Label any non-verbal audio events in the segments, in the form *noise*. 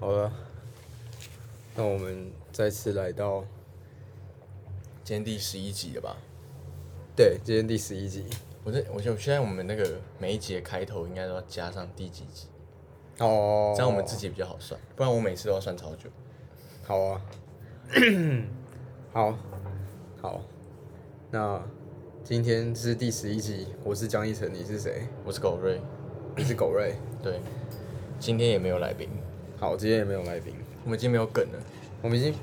好了，那我们再次来到今天第十一集了吧？对今天第十一集。我这，我就现在我们那个每一集的开头应该都要加上第几集，哦，这样我们自己比较好算，不然我每次都要算超久。好啊，*clears throat* 好，好，那今天是第十一集，我是江一晨，你是谁？我是狗瑞，你是狗瑞。对，今天也没有来宾，好，今天也没有来宾，我们已经没有梗了，我们已经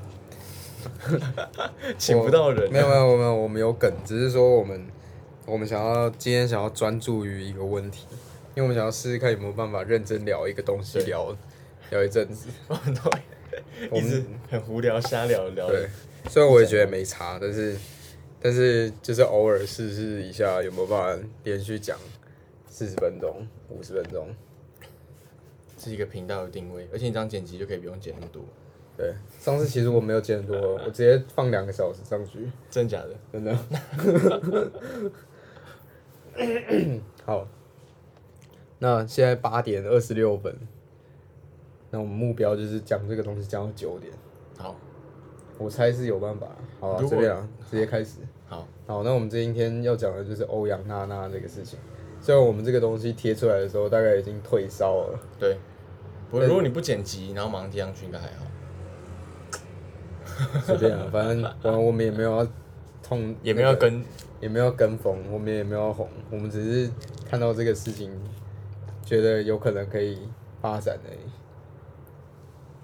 *laughs* 请不到人。没有没有没有，我们有梗，只是说我们我们想要今天想要专注于一个问题，因为我们想要试试看有没有办法认真聊一个东西，聊聊一阵子。*laughs* 我们都我们一直很无聊瞎聊聊。对，虽然我也觉得没差，但是但是就是偶尔试试一下有没有办法连续讲四十分钟、五十分钟。是一个频道的定位，而且你这样剪辑就可以不用剪那么多，对，上次其实我没有剪很多，我直接放两个小时上去，*laughs* 真假的？*laughs* 真的。好，那现在八点二十六分，那我们目标就是讲这个东西讲到九点，好，我猜是有办法。好啊，如果随便啊，直接开始。好，好，那我们今天要讲的就是欧阳娜娜这个事情。虽然我们这个东西贴出来的时候，大概已经退烧了，对。不过如果你不剪辑，然后马上贴上去，应该还好，随便啊，反正反正我们也没有要痛，也没有要跟也没有跟风，我们也没有要红，我们只是看到这个事情，觉得有可能可以发展而已。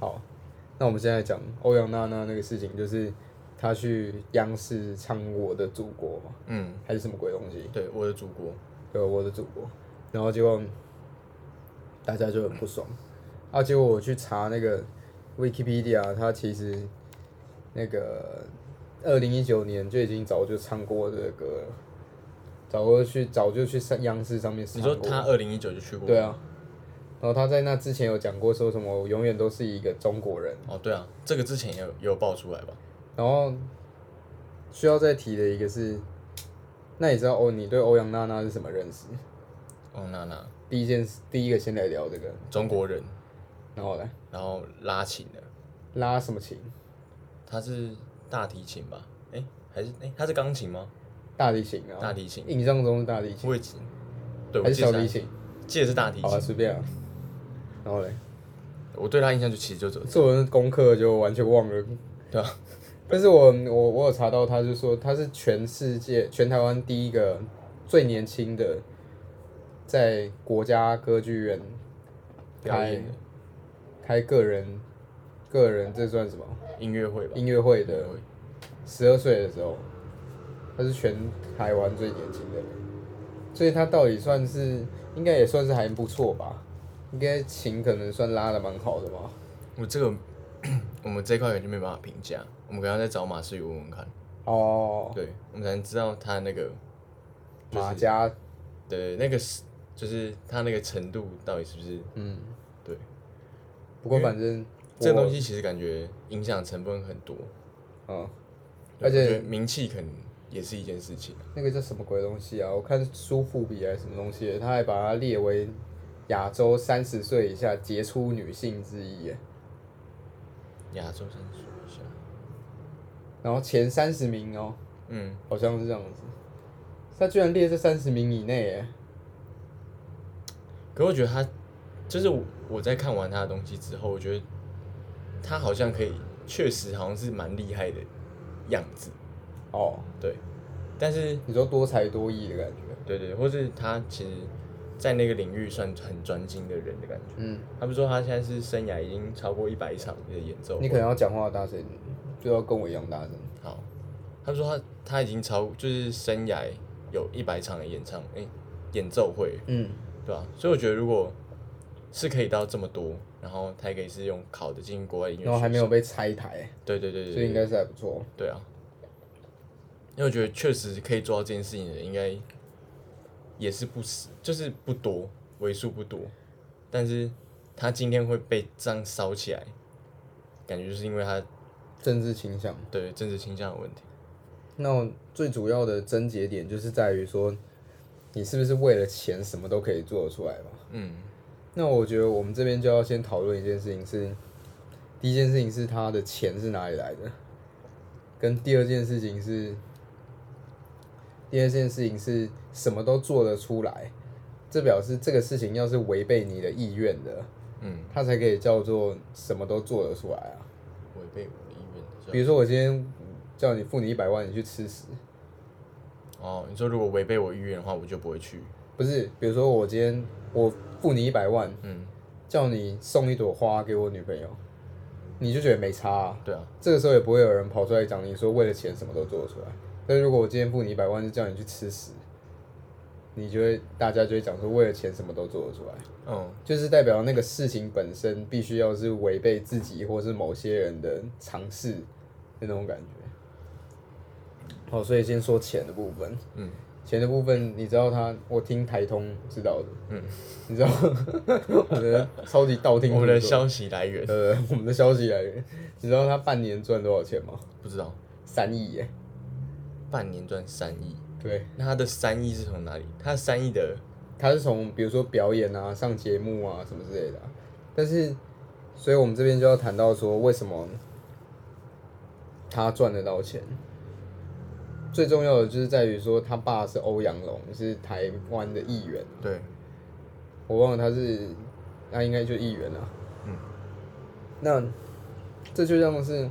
好，那我们现在讲欧阳娜娜那个事情，就是她去央视唱《我的祖国》嘛，嗯，还是什么鬼东西？对，我的祖国，对，我的祖国。然后结果大家就很不爽，啊，结果我去查那个 Wikipedia，它其实那个二零一九年就已经早就唱过这个歌了，早就去早就去上央视上面试过。你说他二零一九就去过？对。啊，然后他在那之前有讲过说什么，我永远都是一个中国人。哦，对啊，这个之前也有也有爆出来吧？然后需要再提的一个是，那你知道欧，你对欧阳娜娜是什么认识？欧阳，娜娜，第一件事，第一个先来聊这个，中国人，然后呢然后拉琴的，拉什么琴？他是大提琴吧？哎、还是哎、他是钢琴吗？大提琴啊，大提琴，印象中是大提琴，我也，对，还是小提琴？记得是大提好啊，琴。随便啊。然后嘞，我对他印象就其实就只有做完功课就完全忘了。对啊，*laughs* 但是我我我有查到，他就说他是全世界全台湾第一个最年轻的在国家歌剧院开表演的开个人个人这算什么音乐会吧？音乐会的十二岁的时候，他是全台湾最年轻的人，所以他到底算是应该也算是还不错吧？应该琴可能算拉的蛮好的吧？我这个 *clears throat* 我们这一块感觉没办法评价，我们可能要再找马世宇问问看，哦，对，我们才能知道他那个马家，对那个是就是他那个程度到底是不是嗯，对。不过反正这个东西，其实感觉影响成分很多，嗯，而且名气可能也是一件事情。那个叫什么鬼东西啊？我看苏富比还是什么东西，他还把它列为亚洲三十岁以下杰出女性之一耶，亚洲三十岁以下，然后前三十名哦，嗯，好像是这样子，他居然列在三十名以内耶。可我觉得他就是我我在看完他的东西之后，我觉得他好像可以，确实好像是蛮厉害的样子，哦，对。但是你说多才多艺的感觉，对对，或是他其实，在那个领域算很专精的人的感觉。嗯，他们说他现在是生涯已经超过一百场的演奏，你可能要讲话大声，就要跟我一样大声。好，他说他他已经超就是生涯有一百场的演唱诶、演奏会，嗯，对吧、所以我觉得如果是可以到这么多，然后他也可以是用考的进国外音乐然后还没有被拆台，对对对对，所以应该是还不错。对啊，因为我觉得确实可以做到这件事情的人，应该也是不死，就是不多，为数不多。但是他今天会被这样烧起来，感觉就是因为他政治倾向。对政治倾向的问题。那最主要的症结点就是在于说，你是不是为了钱什么都可以做得出来嘛？嗯，那我觉得我们这边就要先讨论一件事情是，第一件事情是他的钱是哪里来的，跟第二件事情是，第二件事情是什么都做得出来，这表示这个事情要是违背你的意愿的，嗯，他才可以叫做什么都做得出来啊。违背我的意愿。比如说我今天叫你付你一百万，你去吃屎，哦，你说如果违背我意愿的话，我就不会去。不是？比如说我今天我付你一百万，嗯，叫你送一朵花给我女朋友，你就觉得没差、啊。对啊，这个时候也不会有人跑出来讲你说为了钱什么都做得出来。但如果我今天付你一百万，是叫你去吃屎，你就会大家就会讲说为了钱什么都做得出来，嗯，就是代表那个事情本身必须要是违背自己或是某些人的尝试的那种感觉。好，所以先说钱的部分。嗯，钱的部分，你知道他，我听台通知道的。嗯，你知道 *laughs* 我的超级道听途我们的消息来源呃，我们的消息来源，你知道他半年赚多少钱吗？不知道，三亿耶！半年赚三亿，对，那他的三亿是从哪里？他三亿的，他是从比如说表演啊、上节目啊什么之类的啊、但是，所以我们这边就要谈到说，为什么他赚得到钱？最重要的就是在于说，他爸是欧阳龙，是台湾的议员，对，我忘了他是，那应该就议员了。嗯。那这就像是，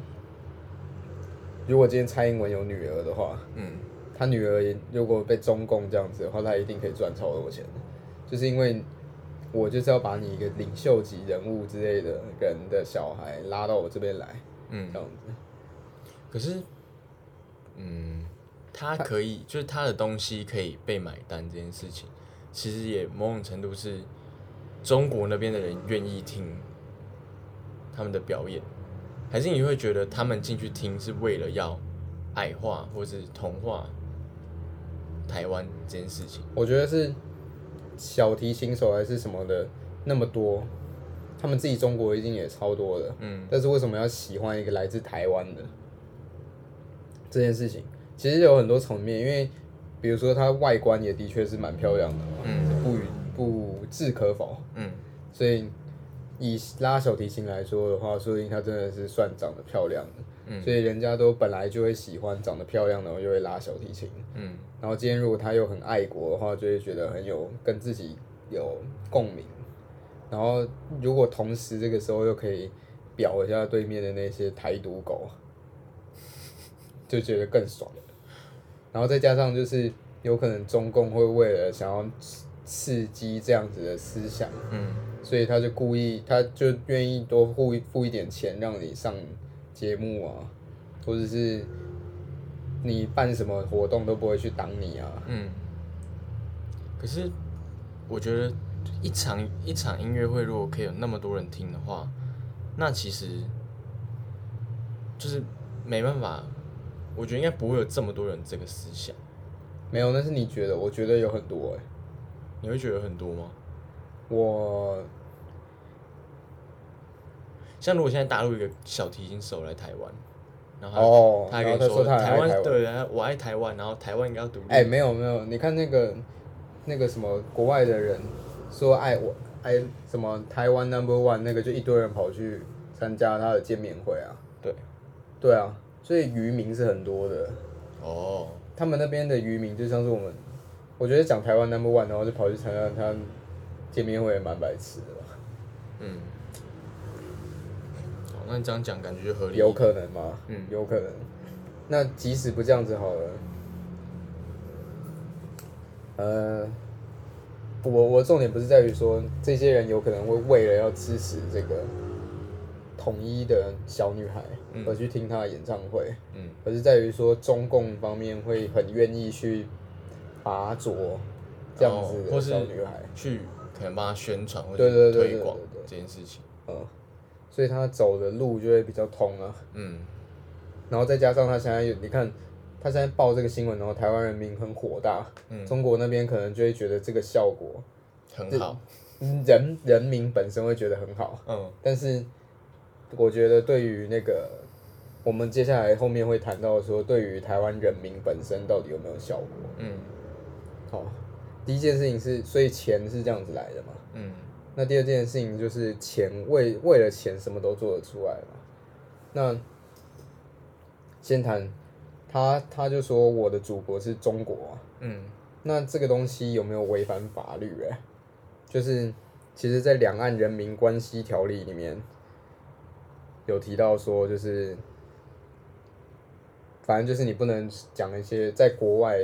如果今天蔡英文有女儿的话，嗯，他女儿也如果被中共这样子的话，他一定可以赚超多钱，就是因为我就是要把你一个领袖级人物之类的人的小孩拉到我这边来，嗯这样子。可是，嗯，他可以，就是他的东西可以被买单这件事情，其实也某种程度是中国那边的人愿意听他们的表演，还是你会觉得他们进去听是为了要矮化或是同化台湾这件事情？我觉得是小提琴手还是什么的那么多，他们自己中国一定也超多的，嗯但是为什么要喜欢一个来自台湾的这件事情？其实有很多层面，因为比如说它外观也的确是蛮漂亮的嘛，嗯不不置可否。嗯所以以拉小提琴来说的话，说不定它真的是算长得漂亮的，嗯所以人家都本来就会喜欢长得漂亮的，就会拉小提琴。嗯然后今天如果他又很爱国的话，就会觉得很有跟自己有共鸣。然后如果同时这个时候又可以表一下对面的那些台独狗，就觉得更爽。然后再加上就是有可能中共会为了想要刺刺激这样子的思想，嗯所以他就故意，他就愿意多付一付一点钱让你上节目啊，或者是你办什么活动都不会去挡你啊。嗯。可是我觉得一场一场音乐会如果可以有那么多人听的话，那其实就是没办法，我觉得应该不会有这么多人这个思想。没有，那是你觉得，我觉得有很多哎、你会觉得很多吗？我像如果现在大陆一个小提琴手来台湾，然后哦他还跟他说他台湾对啊，我爱台湾，然后台湾应该要独立。哎、没有没有，你看那个那个什么国外的人说爱我爱什么台湾 number one 那个，就一堆人跑去参加他的见面会啊。对，对啊，所以渔民是很多的。哦，他们那边的渔民就像是我们，我觉得讲台湾 number one，然后就跑去参加他见面会，也蛮白痴的吧？嗯，好，那你这样讲感觉就合理。有可能吗？嗯有可能。那即使不这样子好了，呃，我我重点不是在于说这些人有可能会为了要支持这个统一的小女孩嗯而去听他的演唱会，嗯。而是在于说中共方面会很愿意去拔擢这样子的小女孩，去可能帮他宣传或对者推广这件事情。嗯，所以他走的路就会比较通啊。嗯。然后再加上他现在有，你看他现在报这个新闻，然后台湾人民很火大，嗯，中国那边可能就会觉得这个效果，很好。嗯人人民本身会觉得很好，嗯。但是我觉得对于那个我们接下来后面会谈到说，对于台湾人民本身到底有没有效果？嗯好，第一件事情是，所以钱是这样子来的嘛？嗯那第二件事情就是钱，为为了钱什么都做得出来嘛。那先谈他，他就说我的祖国是中国啊、嗯那这个东西有没有违反法律、欸？就是其实，在《两岸人民关系条例》里面有提到说，就是反正就是你不能讲一些在国外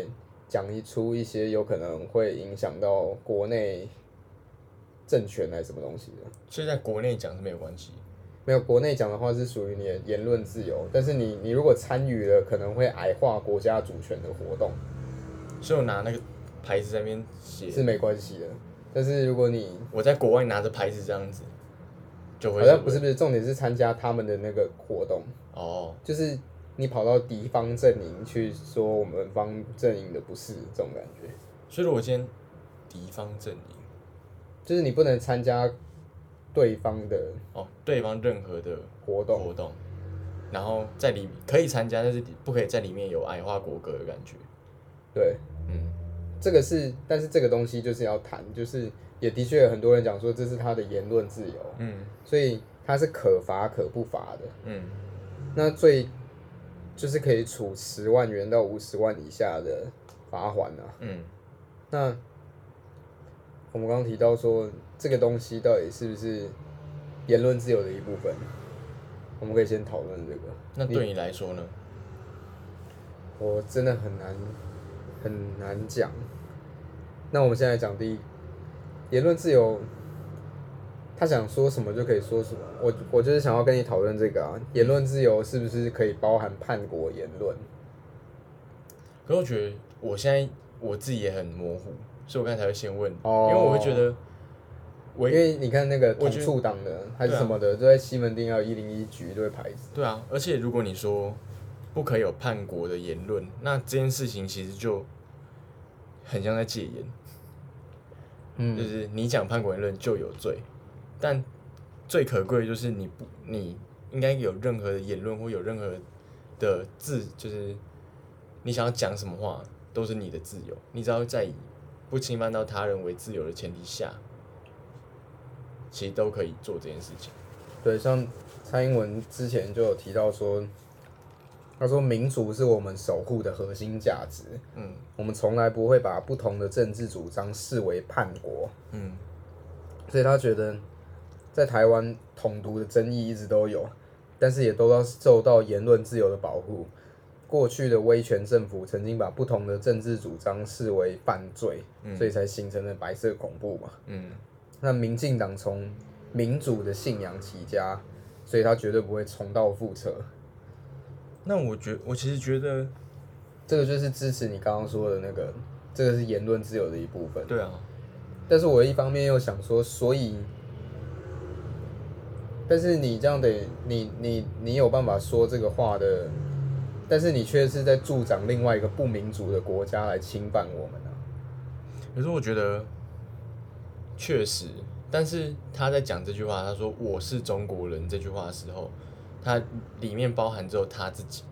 讲一出一些有可能会影响到国内政权还是什么东西的。所以在国内讲是没有关系。没有国内讲的话是属于你的言论自由，但是你你如果参与了，可能会矮化国家主权的活动所以我拿那个牌子在那边写，是没关系的。但是如果你我在国外拿着牌子这样子，就会好像不是不是，重点是参加他们的那个活动，哦，就是你跑到敌方阵营去说我们方阵营的不是这种感觉，所以如果今天敌方阵营。就是你不能参加对方的哦，对方任何的活动，活动，然后在里可以参加，但是不可以在里面有矮化国歌的感觉。对，嗯，这个是，但是这个东西就是要谈，就是也的确有很多人讲说这是他的言论自由，嗯。所以他是可罚可不罚的。嗯。那最就是可以处十万元到五十万以下的罚款啊。嗯，那我们刚刚提到说，这个东西到底是不是言论自由的一部分？我们可以先讨论这个。那对你来说呢？我真的很难很难讲。那我们现在讲第一，言论自由，他想说什么就可以说什么。我我就是想要跟你讨论这个啊，言论自由是不是可以包含叛国言论？可是我觉得我现在我自己也很模糊，所以我刚才才会先问，哦因为我会觉得因我为你看那个统我觉得促党的还是什么的，都在西门町要一零一举一堆牌子。对啊，而且如果你说不可以有叛国的言论，那这件事情其实就很像在戒严，嗯就是你讲叛国言论就有罪，但最可贵的就是你不你应该有任何的言论或有任何的字，就是你想要讲什么话都是你的自由，你只要在以不侵犯到他人为自由的前提下，其实都可以做这件事情。对，像蔡英文之前就有提到说，他说民主是我们守护的核心价值，嗯。我们从来不会把不同的政治主张视为叛国，嗯。所以他觉得在台湾统独的争议一直都有，但是也都要受到言论自由的保护。过去的威权政府曾经把不同的政治主张视为犯罪，所以才形成了白色恐怖嘛。嗯那民进党从民主的信仰起家，所以他绝对不会重蹈覆辙。那我觉我其实觉得，这个就是支持你刚刚说的那个，这个是言论自由的一部分。对啊，但是我一方面又想说，所以，但是你这样得，你你你有办法说这个话的，但是你却是在助长另外一个不民主的国家来侵犯我们啊。可是我觉得确实，但是他在讲这句话，他说我是中国人这句话的时候，他里面包含只有他自己。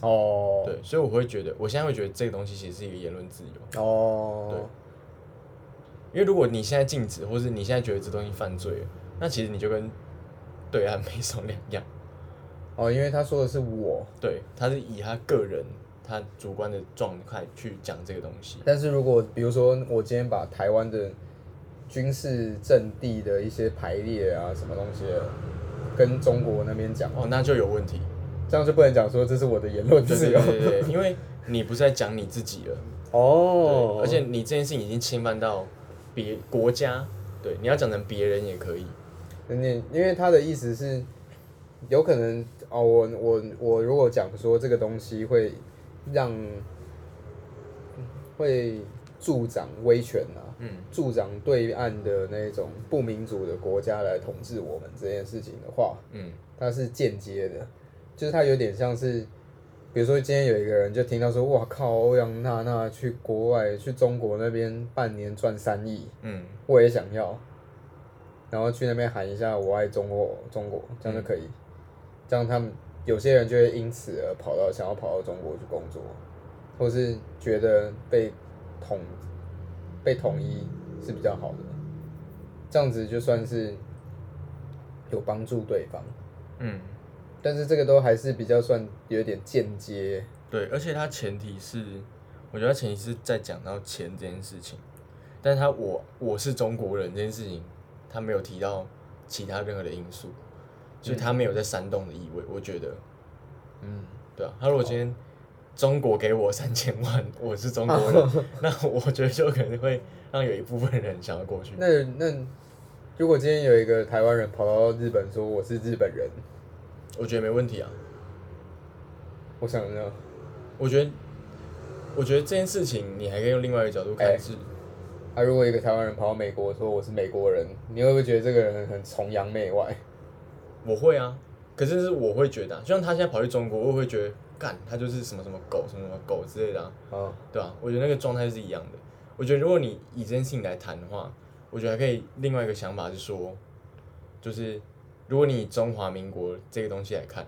哦，对，所以我会觉得，我现在会觉得这个东西其实是一个言论自由。哦，对因为如果你现在禁止，或是你现在觉得这东西犯罪了，那其实你就跟对岸没什么两样。哦，因为他说的是我，对，他是以他个人他主观的状态去讲这个东西。但是如果比如说我今天把台湾的军事阵地的一些排列啊什么东西的跟中国那边讲，哦，那就有问题。这样就不能讲说这是我的言论自由。对对对，因为你不是在讲你自己了。哦对，而且你这件事情已经侵犯到别国家，对，你要讲成别人也可以，你因为他的意思是，有可能哦，我我我如果讲说这个东西会让会助长威权啊，嗯，助长对岸的那种不民主的国家来统治我们这件事情的话，嗯，它是间接的，就是它有点像是，比如说今天有一个人就听到说，哇靠，欧阳娜娜去国外去中国那边半年赚三亿，嗯，我也想要，然后去那边喊一下我爱中国，中国这样就可以，这样他们有些人就会因此而跑到想要跑到中国去工作，或是觉得被统被统一是比较好的。这样子就算是有帮助对方，嗯，但是这个都还是比较算有点间接。对，而且他前提是，我觉得他前提是在讲到钱这件事情，但是他我我是中国人这件事情，他没有提到其他任何的因素，所以他没有在煽动的意味，我觉得，嗯，对啊，他如果今天中国给我三千万，*laughs* 我是中国人，*laughs* 那我觉得就可能会让有一部分人想要过去。那那如果今天有一个台湾人跑到日本说我是日本人，我觉得没问题啊，我想呢，我觉得，我觉得这件事情你还可以用另外一个角度看哎。是，啊，如果一个台湾人跑到美国说我是美国人，你会不会觉得这个人很崇洋媚外？*laughs* 我会啊，可是是我会觉得、啊，就像他现在跑去中国，我会觉得干他就是什么什么狗什么什么狗之类的、啊，哦，对吧、我觉得那个状态是一样的。我觉得如果你以这件事情来谈的话，我觉得还可以另外一个想法是说，就是如果你以中华民国这个东西来看，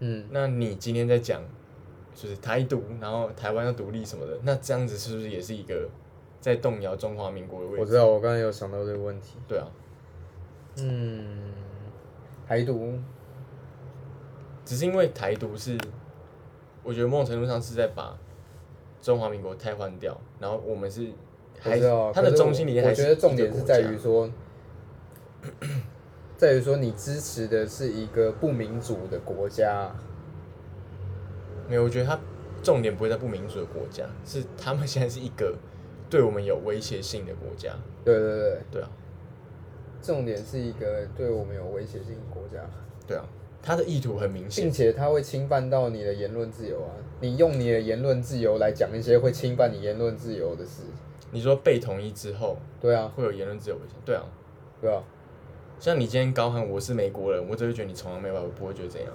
嗯，那你今天在讲就是台独，然后台湾要独立什么的，那这样子是不是也是一个在动摇中华民国的位置？我知道，我刚才有想到这个问题。对啊，嗯，台独，只是因为台独是，我觉得某种程度上是在把中华民国替换掉，然后我们是还我知道，它的中心理念还是我我觉得重点是在于说，在于说你支持的是一个不民主的国家。没有，我觉得它重点不会在不民主的国家，是他们现在是一个对我们有威胁性的国家。对对对，对啊，重点是一个对我们有威胁性的国家，对啊，他的意图很明显并。且他会侵犯到你的言论自由啊！你用你的言论自由来讲一些会侵犯你言论自由的事，你说被统一之后对啊，会有言论自由危险？对啊，对啊？像你今天高喊我是美国人，我只会觉得你崇洋媚外，我不会觉得怎样。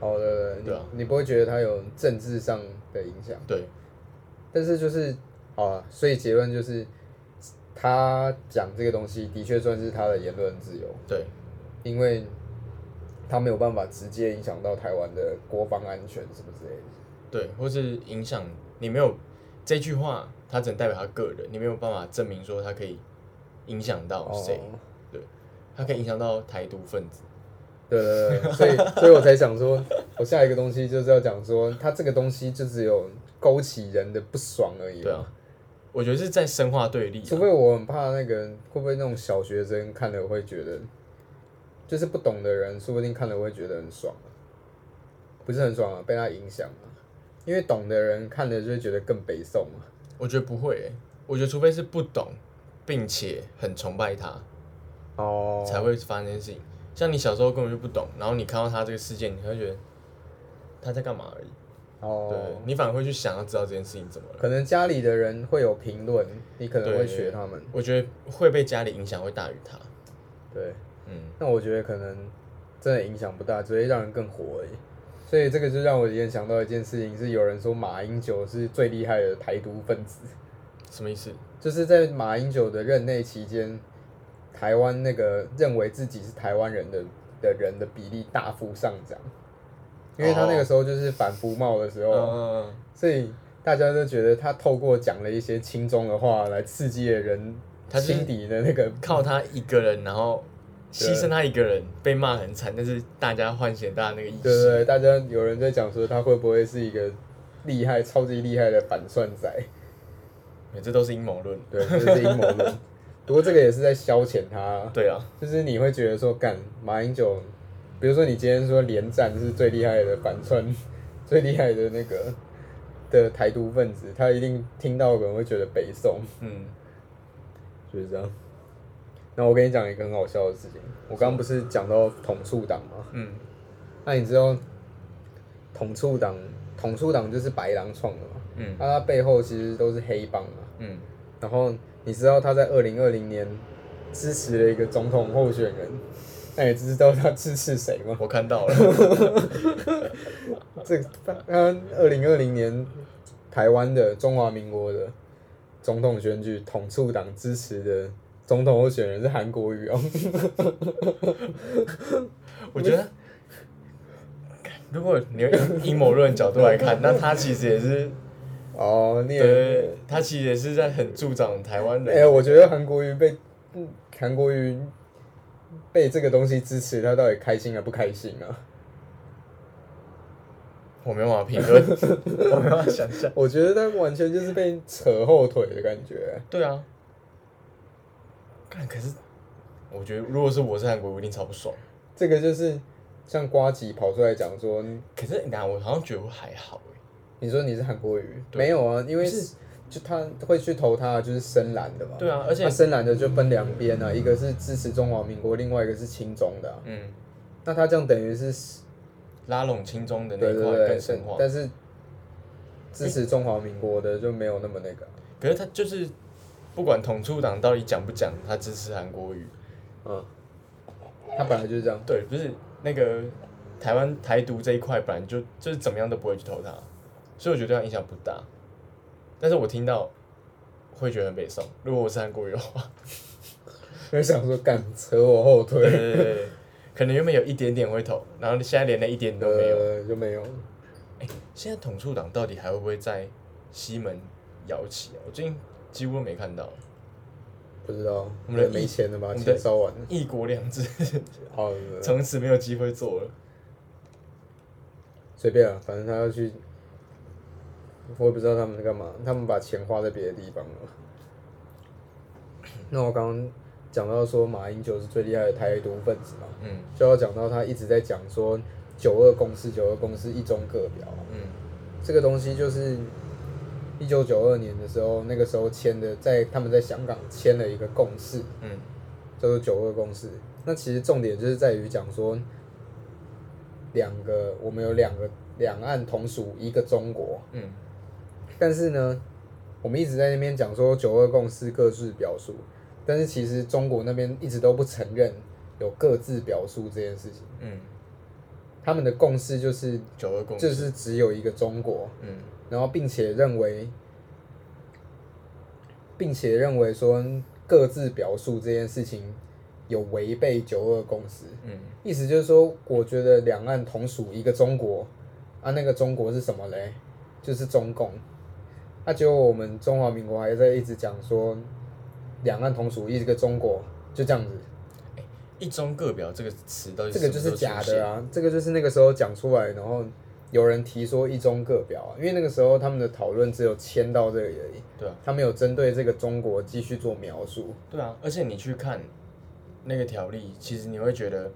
好的，你对啊你不会觉得它有政治上的影响？对，但是就是啊，所以结论就是，他讲这个东西的确算是他的言论自由，对，因为他没有办法直接影响到台湾的国防安全什么之类的。对，或是影响你没有这句话，他只能代表他个人，你没有办法证明说他可以影响到谁，哦他可以影响到台独分子。对对对，所以 *laughs* 所以我才想说，我下一个东西就是要讲说，他这个东西就只有勾起人的不爽而已。对啊，我觉得是在深化对立、啊。除非我很怕那个会不会那种小学生看了会觉得，就是不懂的人，说不定看了会觉得很爽啊，不是很爽啊，被他影响啊。因为懂的人看了就会觉得更北宋啊。我觉得不会、欸，我觉得除非是不懂，并且很崇拜他，哦才会发生这件事情。像你小时候根本就不懂，然后你看到他这个事件，你会觉得他在干嘛而已。对哦，你反而会去想要知道这件事情怎么了。可能家里的人会有评论，你可能会学他们。我觉得会被家里影响会大于他。对，嗯，那我觉得可能真的影响不大，只会让人更火而已。所以这个就让我联想到一件事情，是有人说马英九是最厉害的台独分子，什么意思？就是在马英九的任内期间，台湾那个认为自己是台湾人的的人的比例大幅上涨，因为他那个时候就是反服贸的时候，嗯，所以大家都觉得他透过讲了一些轻中的话来刺激了人他心底的那个靠他一个人，然后对牺牲他一个人，被骂很惨，但是大家唤醒大家那个意对对识。对，大家有人在讲说他会不会是一个厉害、超级厉害的反算仔？对这都是阴谋论。对，这是阴谋论。不过这个也是在消遣他，对啊，就是你会觉得说，干马英九，比如说你今天说连战是最厉害的反串，*laughs* 最厉害的那个的台独分子，他一定听到可能会觉得北宋，嗯，就是这样。那我跟你讲一个很好笑的事情，我刚刚不是讲到统促党吗？嗯，那你知道统促党，统促党就是白狼创的嘛？嗯，那他背后其实都是黑帮嘛。嗯，然后你知道他在二零二零年支持了一个总统候选人，那你知道他支持谁吗？我看到了。*laughs* 这个他二零二零年台湾的中华民国的总统选举，统促党支持的总统候选人是韩国瑜哦。我觉得，如果你用阴谋论角度来看，那他其实也是，*laughs* 哦，你也对，他其实也是在很助长台湾哎、人。我觉得韩国瑜被嗯韩国瑜被这个东西支持，他到底开心还不开心啊？我没办法评论，我没办法想象。我觉得他完全就是被扯后腿的感觉。对啊，看可是，我觉得如果是我是韩国，我一定超不爽。这个就是像瓜吉跑出来讲说，可是你看我好像觉得我还好欸你说你是韩国瑜，对没有啊？因为是就他会去投他，就是深蓝的嘛。对啊，而且那深蓝的就分两边啊，一个是支持中华民国，另外一个是亲中的、啊。嗯，那他这样等于是拉拢亲中的那一块。但是支持中华民国的就没有那么那个啊。可是他就是不管统促党到底讲不讲，他支持韩国语，嗯，他本来就是这样。对，不是那个台湾台独这一块，本来就就是怎么样都不会去投他，所以我觉得对他影响不大。但是我听到会觉得很北宋，如果我是韩国人的话，*laughs* 就想说敢扯我后对对腿，对对，可能原本有一点点会投，然后现在连那一点都没有。呃，就没有。现在统促党到底还会不会在西门摇旗啊？我最近几乎都没看到。不知道，我们的没钱了吧？我们的钱烧完了。一国两制，好，从此没有机会做了。随便啊，反正他要去，我也不知道他们在干嘛，他们把钱花在别的地方了。那我刚刚讲到说马英九是最厉害的台独分子嘛，嗯就要讲到他一直在讲说九二共识，九二共识一中各表啊，嗯这个东西就是一九九二年的时候，那个时候签的，在他们在香港签了一个共识，嗯叫做九二共识。那其实重点就是在于讲说，两个我们有两个两岸同属一个中国，嗯但是呢，我们一直在那边讲说九二共识各自表述，但是其实中国那边一直都不承认有各自表述这件事情，嗯，他们的共识就是九二共识。就是只有一个中国，嗯然后并且认为，并且认为说各自表述这件事情有违背九二共识，嗯意思就是说，我觉得两岸同属一个中国，啊，那个中国是什么嘞？就是中共。啊，结果我们中华民国还在一直讲说，两岸同属一个中国，就这样子，一中各表这个词到底这个就是假的！啊，这个就是那个时候讲出来，然后有人提说一中各表啊，因为那个时候他们的讨论只有签到这里而已，对啊，他没有针对这个中国继续做描述。对啊，而且你去看那个条例，其实你会觉得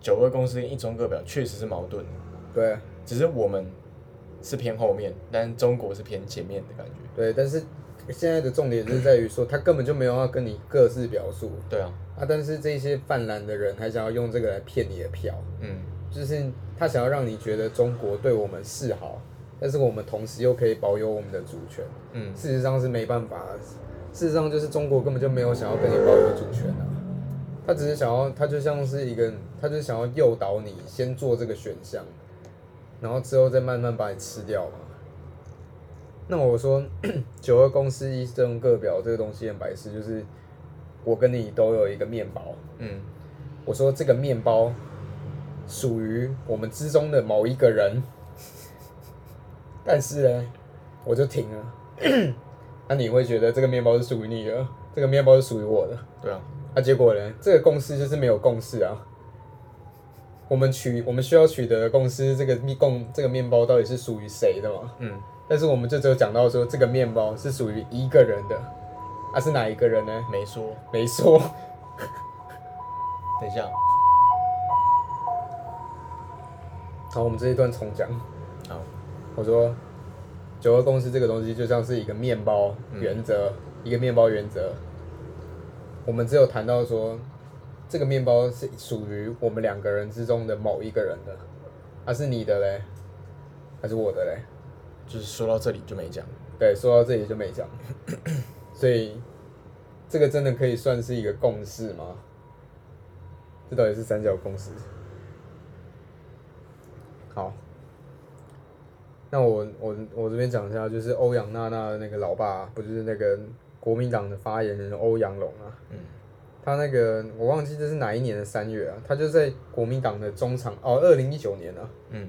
九二共识跟一中各表确实是矛盾的，对只是我们是偏后面，但中国是偏前面的感觉。对，但是现在的重点就是在于说，他根本就没有要跟你各自表述。对啊，啊，但是这些泛滥的人还想要用这个来骗你的票，嗯。就是他想要让你觉得中国对我们示好，但是我们同时又可以保有我们的主权。嗯。事实上是没办法，事实上就是中国根本就没有想要跟你保有主权啊，他只是想要，他就像是一个，他就想要诱导你先做这个选项，然后之后再慢慢把你吃掉嘛。那我说 *clears throat* 九二公司一中各表这个东西很白痴，就是我跟你都有一个面包，嗯我说这个面包属于我们之中的某一个人，*laughs* 但是呢，我就停了。*clears throat* 那、你会觉得这个面包是属于你的，这个面包是属于我的，对啊，那、结果呢？这个共识就是没有共识啊。我们取我们需要取得的共识，这个面共这个面包到底是属于谁的嘛？嗯但是我们就只有讲到说这个面包是属于一个人的，啊是哪一个人呢？没说。没说。*laughs* 等一下，好，我们这一段重讲。好，我说，九二公司这个东西就像是一个面包原则，一个面包原则。我们只有谈到说，这个面包是属于我们两个人之中的某一个人的，还、是你的嘞，还是我的嘞？就是说到这里就没讲。对，说到这里就没讲，*coughs* 所以这个真的可以算是一个共识吗？这到底是三角共识？好，那我我我这边讲一下，就是欧阳娜娜的那个老爸，不就是那个国民党的发言人欧阳龙啊？嗯他那个我忘记这是哪一年的三月啊？他就在国民党的中常哦，二零一九年啊，嗯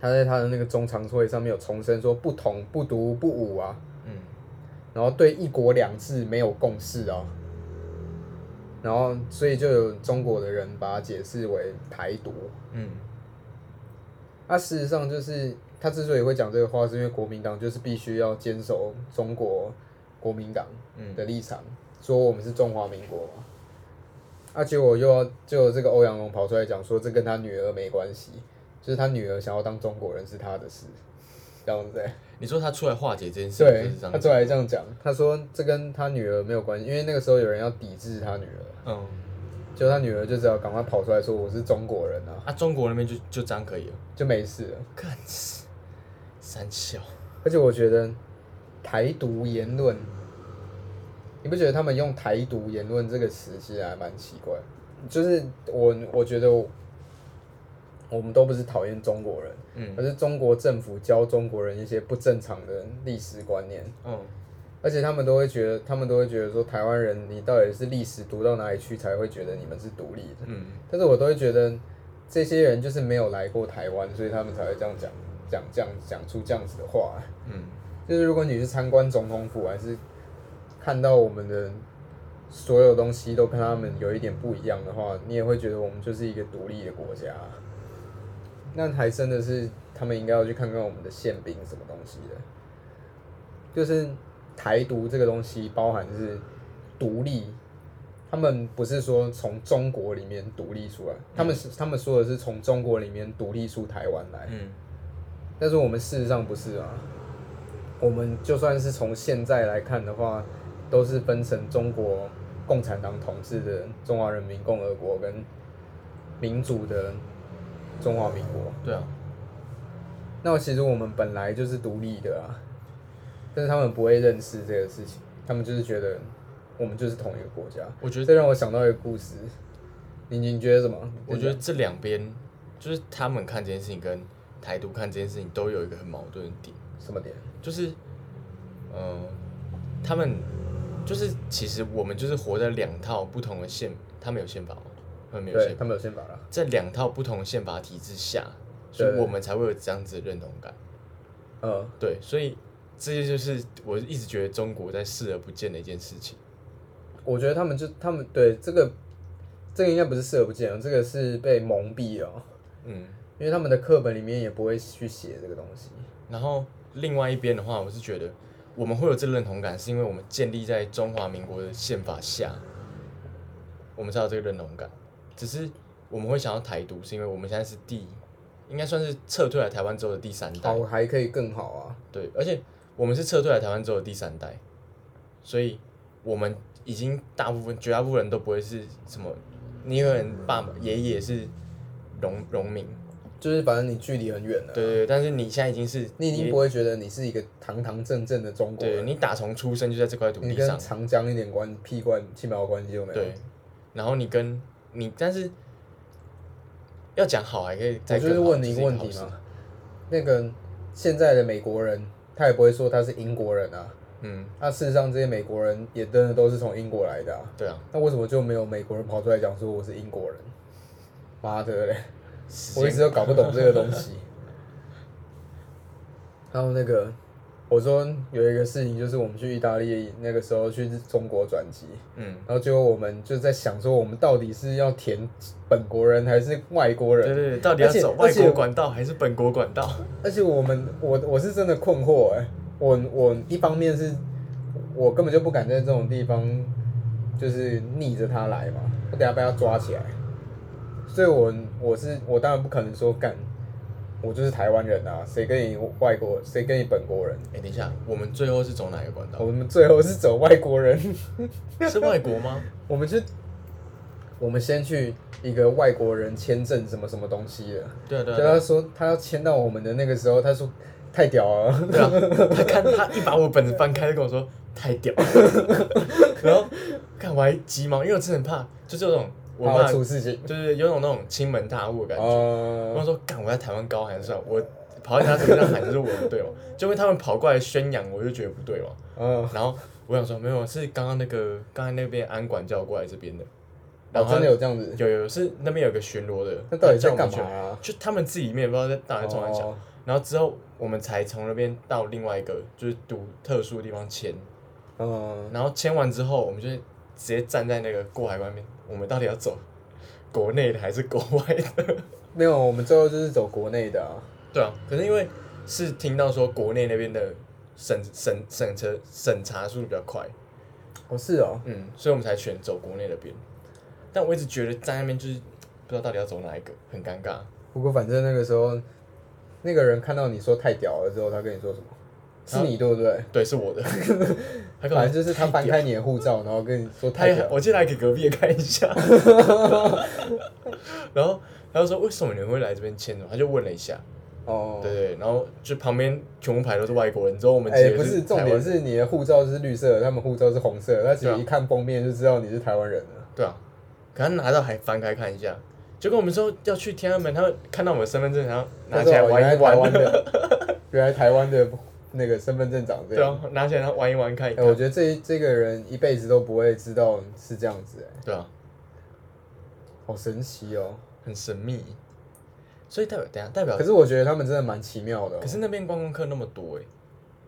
他在他的那个中常会上面有重申说不统不独不武啊，嗯然后对一国两制没有共识啊，然后所以就有中国的人把它解释为台独。嗯那、事实上就是他之所以会讲这个话，是因为国民党就是必须要坚守中国国民党嗯的立场，说我们是中华民国嘛。啊，结果又要就有这个欧阳龙跑出来讲说，这跟他女儿没关系，就是他女儿想要当中国人是他的事，这样子、欸。你说他出来化解这件事，就对他出来这样讲，他说这跟他女儿没有关系，因为那个时候有人要抵制他女儿，嗯，就他女儿就只要赶快跑出来说我是中国人啊，啊，中国那边就就这样可以了，就没事了。干三笑，而且我觉得台独言论，你不觉得他们用台独言论这个词其实还蛮奇怪？就是我我觉得我我们都不是讨厌中国人，嗯而是中国政府教中国人一些不正常的历史观念，嗯而且他们都会觉得，他们都会觉得说台湾人你到底是历史读到哪里去才会觉得你们是独立的？嗯但是我都会觉得这些人就是没有来过台湾，所以他们才会这样讲讲这样讲出这样子的话。嗯就是如果你是参观总统府，还是看到我们的所有东西都跟他们有一点不一样的话，你也会觉得我们就是一个独立的国家。那还真的是他们应该要去看看我们的宪兵什么东西的。就是台独这个东西包含是独立，他们不是说从中国里面独立出来，他们是他们说的是从中国里面独立出台湾来。嗯但是我们事实上不是啊，我们就算是从现在来看的话，都是分成中国共产党统治的中华人民共和国跟民主的中华民国。对啊，那其实我们本来就是独立的啊，但是他们不会认识这个事情，他们就是觉得我们就是同一个国家。我觉得这让我想到一个故事，你你觉得什么？我觉得这两边就是他们看这件事情跟台独看这件事情都有一个很矛盾的点，什么点？就是，呃，他们就是其实我们就是活在两套不同的宪，他们有宪法吗？他们没有宪，法，他们有宪法了。在两套不同的宪法体制下，所以我们才会有这样子的认同感。嗯，对，所以这些就是我一直觉得中国在视而不见的一件事情。我觉得他们就他们对这个，这个应该不是视而不见，这个是被蒙蔽了，嗯，因为他们的课本里面也不会去写这个东西。然后另外一边的话，我是觉得我们会有这个认同感，是因为我们建立在中华民国的宪法下，我们才有这个认同感。只是我们会想要台独，是因为我们现在是第，应该算是撤退来台湾之后的第三代。好，还可以更好啊。对，而且我们是撤退来台湾之后的第三代，所以我们已经大部分绝大部分人都不会是什么，你可能爸爸爷爷是农农民，就是反正你距离很远了，对但是你现在已经是你已经不会觉得你是一个堂堂正正的中国人，对你打从出生就在这块土地上你跟，长江一点关屁关屁毛关系都没有。对，然后你跟你，但是要讲好还可以再我就是问你一个问题嘛，那个现在的美国人，他也不会说他是英国人啊。嗯，那事实上，这些美国人也真的都是从英国来的啊。对啊，那为什么就没有美国人跑出来讲说我是英国人？妈的嘞！我一直都搞不懂这个东西。*laughs* 还有那个，我说有一个事情，就是我们去意大利那个时候去中国转机，嗯，然后最后我们就在想说，我们到底是要填本国人还是外国人？对对对，到底要走外国管道还是本国管道？而且我们，我我是真的困惑哎、我我一方面是，我根本就不敢在这种地方，就是逆着他来嘛，我等下被他抓起来，所以我我是我当然不可能说干，我就是台湾人啊，谁跟你外国，谁跟你本国人？哎，等一下，我们最后是走哪个管道？我们最后是走外国人，*laughs* 是外国吗？我们去，我们先去一个外国人签证什么什么东西的，对啊对啊对他说他要签到我们的那个时候，他说太屌了。对啊，他看他一把我本子翻开，就跟我说太屌了，*laughs* 然后看我还急忙，因为我真的很怕，就是有种我怕怕，出事情。就是有种那种倾门大户的感觉。我哦，说干，我在台湾高喊算了，我跑在他身上喊就是我不对嘛，就因为他们跑过来宣扬，我就觉得不对嘛。嗯，然后我想说没有，是刚刚那个刚才那边安管叫我过来这边的，然哦，后他真的有这样子？有有是那边有个巡逻的，那到底在干嘛啊？就他们自己里面不知道在到底在冲哪小，哦然后之后我们才从那边到另外一个就是读特殊的地方签，嗯，然后签完之后，我们就直接站在那个过海关面，我们到底要走国内的还是国外的？*laughs* 没有，我们最后就是走国内的啊。对啊，可是因为是听到说国内那边的审审审车审查速度比较快，哦，是哦，嗯，所以我们才选走国内那边。但我一直觉得在那边就是不知道到底要走哪一个，很尴尬。不过反正那个时候，那个人看到你说太屌了之后，他跟你说什么？是你对不对？*laughs* 对，是我的。*laughs* 他反正就是他翻开你的护照，然后跟你说他也太屌。我记得还给隔壁的看一下，*laughs* 然后他就说为什么你们会来这边签呢？他就问了一下，哦，对对，然后就旁边全部排都是外国人，之后我们哎、直接不是，重，点是你的护照是绿色的，他们护照是红色的，他其对啊实一看封面就知道你是台湾人了。对啊，可他拿到还翻开看一下，结果我们说要去天安门，他会看到我们身份证，然后拿起来玩一玩台湾，的，原来台湾的那个身份证长这样。对啊，拿起来然后玩一玩看一哎、看，我觉得这这个人一辈子都不会知道是这样子、哎，对啊，好神奇哦。很神秘，所以代表等一下代表可，是我觉得他们真的蛮奇妙的、哦。可是那边观光客那么多哎，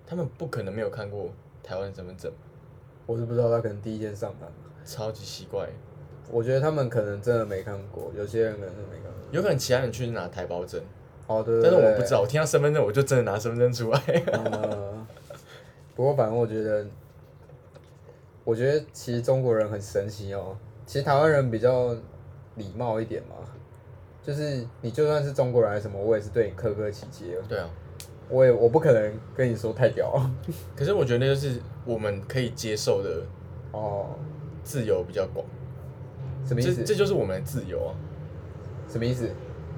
他们不可能没有看过台湾身份证，我是不知道他可能第一天上班，超级奇怪。我觉得他们可能真的没看过，有些人可能是没看过。有可能其他人去拿台胞证，哦，对对对。但是我不知道，我听到身份证我就真的拿身份证出来。呃，不过反正我觉得，我觉得其实中国人很神奇哦。其实台湾人比较礼貌一点嘛，就是你就算是中国人还是什么，我也是对你客客气气的。对啊，我也我不可能跟你说太屌可是我觉得那就是我们可以接受的哦。自由比较广，什么意思？这这就是我们的自由啊。什么意思？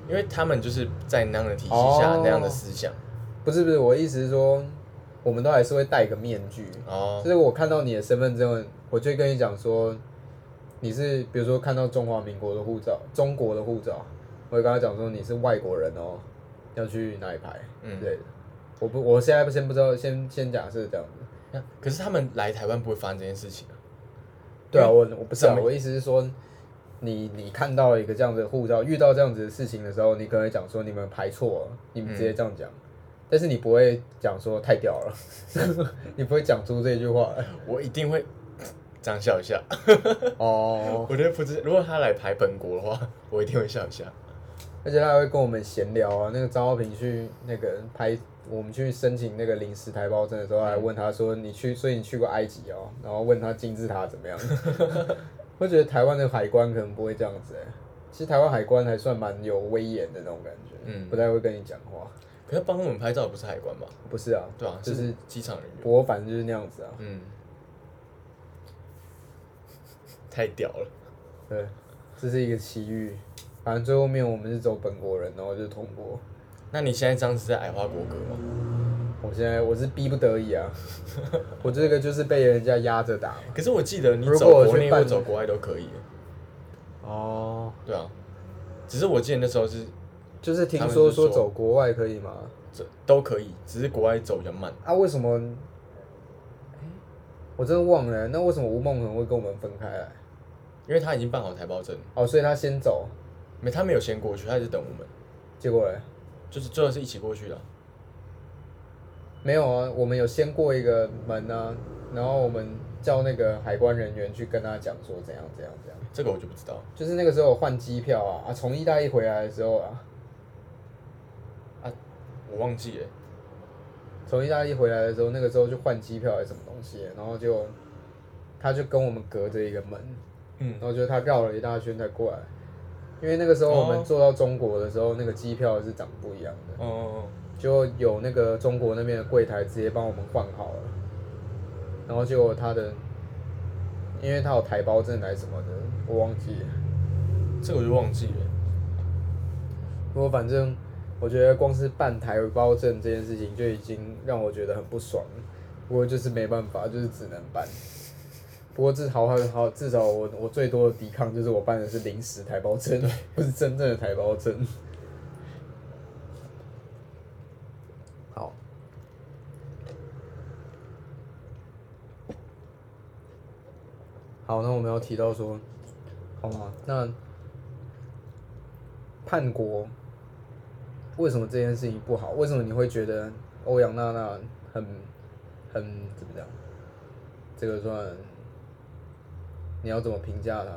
因为他们就是在那样的体系下、哦那样的思想不是不是，我的意思是说，我们都还是会戴一个面具。哦，就是我看到你的身份证，我就会跟你讲说，你是比如说看到中华民国的护照，中国的护照，我会跟他讲说你是外国人哦，要去哪里排嗯之类的。我不，我现在不先不知道，先先假设这样子。那可是他们来台湾不会发生这件事情啊。对啊，我我不是我意思是说，你你看到一个这样子的护照，遇到这样子的事情的时候，你可能会讲说你们排错了，你们直接这样讲，但是你不会讲说太屌了，*laughs* 你不会讲出这句话。我一定会这样笑一下。哦，*laughs* 我觉得不知，如果他来排本国的话，我一定会笑一下。而且他还会跟我们闲聊啊。那个张浩平去那个拍，我们去申请那个临时台胞证的时候，还问他说：“你去，所以你去过埃及哦？”然后问他金字塔怎么样。*laughs* 我觉得台湾的海关可能不会这样子哎、其实台湾海关还算蛮有威严的那种感觉，嗯不太会跟你讲话。可是帮我们拍照不是海关吧？不是啊，对啊，就是是机场人员。不过反正就是那样子啊。嗯，太屌了。对，这是一个奇遇。反正最后面我们是走本国人，然后就通过。那你现在这样是在矮化国歌吗？我现在我是逼不得已啊，*laughs* 我这个就是被人家压着打嘛。可是我记得你如走国内或走国外都可以。哦，对啊，只是我记得那时候是就是听说是说说走国外可以吗？这都可以，只是国外走比较慢。啊，为什么？诶我真的忘了，那为什么吴梦恒会跟我们分开来？因为他已经办好台胞证，哦，所以他先走，没他没有先过去，他一直等我们，结果嘞？就是最后是一起过去的。啊。没有啊，我们有先过一个门啊，然后我们叫那个海关人员去跟他讲说怎样怎样怎样，这个我就不知道。就是那个时候换机票啊，啊，从意大利回来的时候啊，我忘记了，从意大利回来的时候，那个时候就换机票还是什么东西，然后就他就跟我们隔着一个门，嗯。然，后就他绕了一大圈才过来，因为那个时候我们哦坐到中国的时候，那个机票是长不一样的，哦哦哦，就有那个中国那边的柜台直接帮我们换好了，然后结果他的，因为他有台胞证还是什么的，我忘记了，这个我就忘记了。不过反正我觉得光是办台胞证这件事情就已经让我觉得很不爽了，不过就是没办法，就是只能办。不过至少好好，至少我我最多的抵抗就是我办的是临时台胞证，*laughs* 不是真正的台胞证。好，好，那我们要提到说，好吗？那叛国为什么这件事情不好？为什么你会觉得欧阳娜娜很很怎么讲？这个算你要怎么评价他？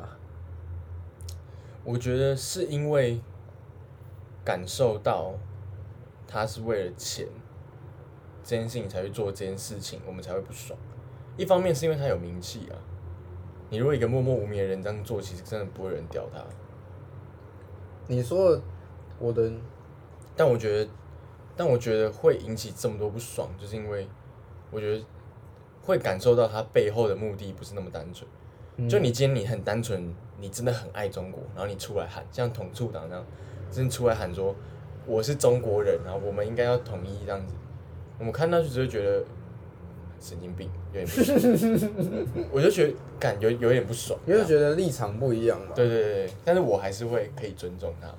我觉得是因为感受到他是为了钱这件事情才去做这件事情，我们才会不爽。一方面是因为他有名气啊，你如果一个默默无名的人这样做，其实真的不会有人屌他。你说我的但我觉得，但我觉得会引起这么多不爽，就是因为我觉得会感受到他背后的目的不是那么单纯。就你今天你很单纯，你真的很爱中国，然后你出来喊，像统促党那样，真的出来喊说我是中国人，然后我们应该要统一这样子，我们看到就只会觉得神经病，有点不爽，我就觉得感觉有点不爽，*laughs* 因为觉得立场不一样嘛。对对对对，但是我还是会可以尊重他。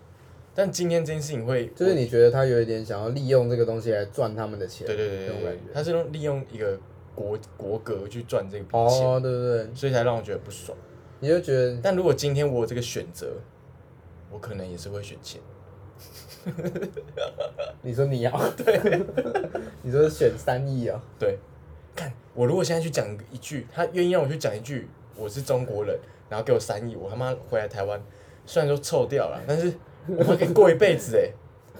但今天这件事情会，就是你觉得他有一点想要利用这个东西来赚他们的钱，对对对对。他是用利用一个国国格去赚这笔钱，哦，对对对，所以才让我觉得不爽。你就觉得但如果今天我有这个选择，我可能也是会选钱。*laughs* 你说你要，*laughs* 对，*laughs* 你说选三亿啊？对，看我如果现在去讲一句，他愿意让我去讲一句我是中国人，然后给我三亿，我他妈回来台湾，虽然说臭掉了，但是我还可以过一辈子哎。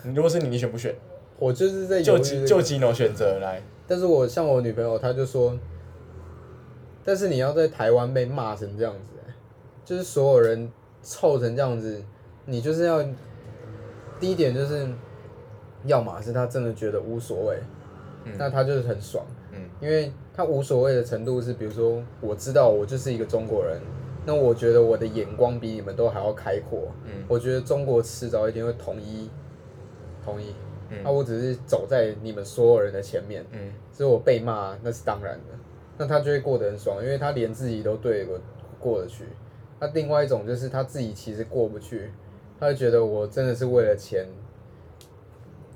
你如果是你，你选不选？我就是在就犹豫这个几就几种选择来，但是我像我女朋友，她就说，但是你要在台湾被骂成这样子、欸，就是所有人臭成这样子，你就是要第一点就是，要么是他真的觉得无所谓，嗯。那他就是很爽，嗯。因为他无所谓的程度是，比如说我知道我就是一个中国人，那我觉得我的眼光比你们都还要开阔，嗯。我觉得中国迟早一定会统一，统一，嗯那、我只是走在你们所有人的前面。嗯所以我被骂那是当然的，那他就会过得很爽，因为他连自己都对我过得去。那另外一种就是他自己其实过不去，他就觉得我真的是为了钱，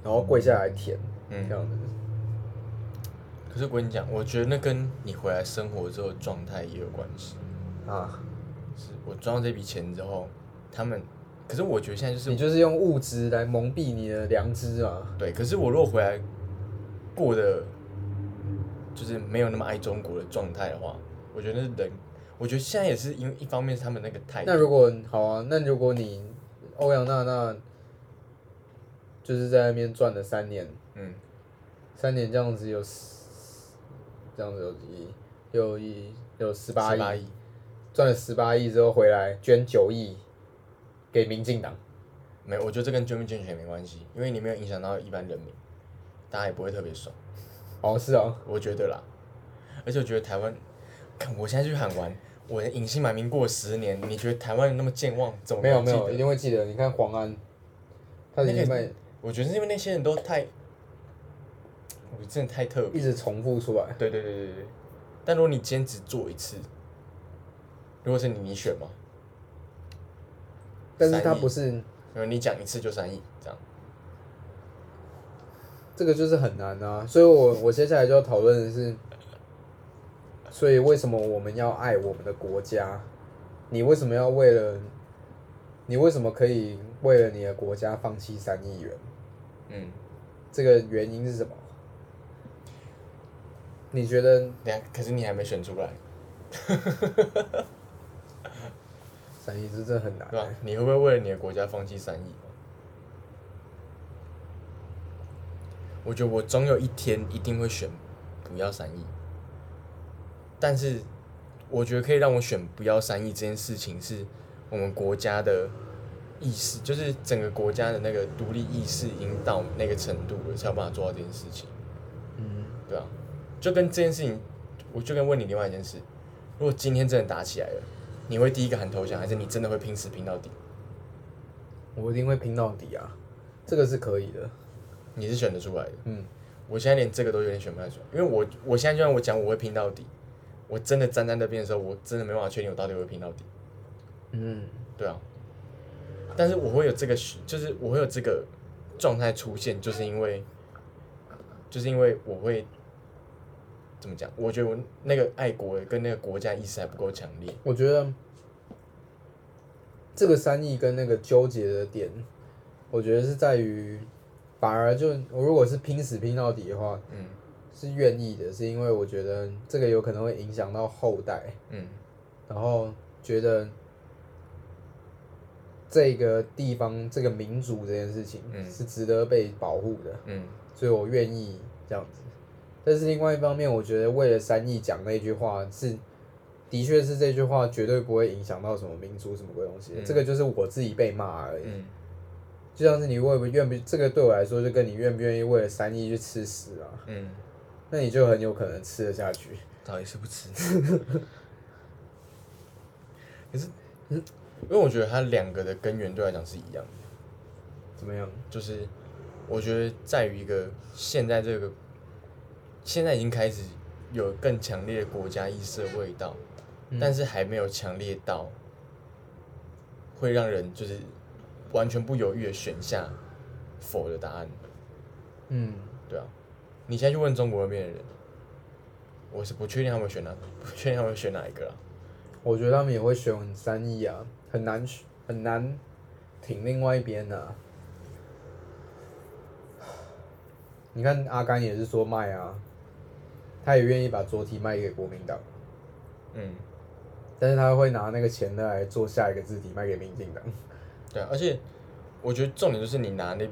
然后跪下来舔嗯这样子。可是我跟你讲，我觉得那跟你回来生活之后状态也有关系。啊，是我赚到这笔钱之后，他们，可是我觉得现在就是你就是用物质来蒙蔽你的良知啊。对，可是我如果回来过的，就是没有那么爱中国的状态的话，我觉得是人，我觉得现在也是因为一方面是他们那个态度，那如果好啊，那如果你欧阳娜娜就是在那边赚了三年，嗯，三年这样子有十，这样子有几亿？有一有十。八亿，赚了十八亿之后回来捐九亿给民进党，没有，我觉得这跟捐不捐钱没关系，因为你没有影响到一般人民，大家也不会特别爽，哦是哦，我觉得啦，而且我觉得台湾，看我现在去喊完，我的隐姓埋名过十年，你觉得台湾人那么健忘，怎么没有没有，一定会记得。你看黄安，他已那个我觉得是因为那些人都太，我真的太特别。一直重复出来，对对对对对。但如果你坚持做一次，如果是你，你选吗？但是他不是呃，你讲一次就三亿，这样。这个就是很难啊，所以我我接下来就要讨论的是，所以为什么我们要爱我们的国家？你为什么要为了，你为什么可以为了你的国家放弃三亿元？嗯，这个原因是什么？你觉得可是你还没选出来，三亿这真的很难、对吧？你会不会为了你的国家放弃三亿？我觉得我总有一天一定会选不要三亿，但是我觉得可以让我选不要三亿这件事情，是我们国家的意识，就是整个国家的那个独立意识已经到那个程度了，才有办法做到这件事情。嗯，对啊，就跟这件事情，我就跟问你另外一件事，如果今天真的打起来了，你会第一个喊投降，还是你真的会拼死拼到底？我一定会拼到底啊，这个是可以的。你是选得出来的。嗯，我现在连这个都有点选不太出来，因为我我现在就算我讲我会拼到底，我真的站在那边的时候，我真的没办法确定我到底会拼到底。嗯，对啊，但是我会有这个，就是我会有这个状态出现，就是因为，就是因为我会怎么讲？我觉得我那个爱国跟那个国家意识还不够强烈。我觉得这个三亿跟那个纠结的点，我觉得是在于，反而就我如果是拼死拼到底的话，嗯是愿意的，是因为我觉得这个有可能会影响到后代，嗯然后觉得这个地方这个民族这件事情嗯是值得被保护的，嗯所以我愿意这样子。但是另外一方面，我觉得为了三亿讲那句话是，的确是这句话绝对不会影响到什么民族什么鬼东西，嗯这个就是我自己被骂而已。嗯，就像是你愿不愿不，这个对我来说就跟你愿不愿意为了三亿去吃屎啊，嗯，*laughs* 那你就很有可能吃得下去。到底是不吃？*laughs* 可是，因为我觉得它两个的根源对我来讲是一样的，怎么样？就是我觉得在于一个现在这个，现在已经开始有更强烈的国家意识的味道，嗯但是还没有强烈到会让人就是完全不犹豫的选下否的答案，嗯，对啊，你现在去问中国那边的人，我是不确定他们选哪，不确定他们选哪一个啊。我觉得他们也会选三意啊，很难选很难挺另外一边的、啊。你看阿甘也是说卖啊，他也愿意把桌梯卖给国民党，嗯，但是他会拿那个钱来做下一个字体卖给民进党。对啊，而且我觉得重点就是你拿那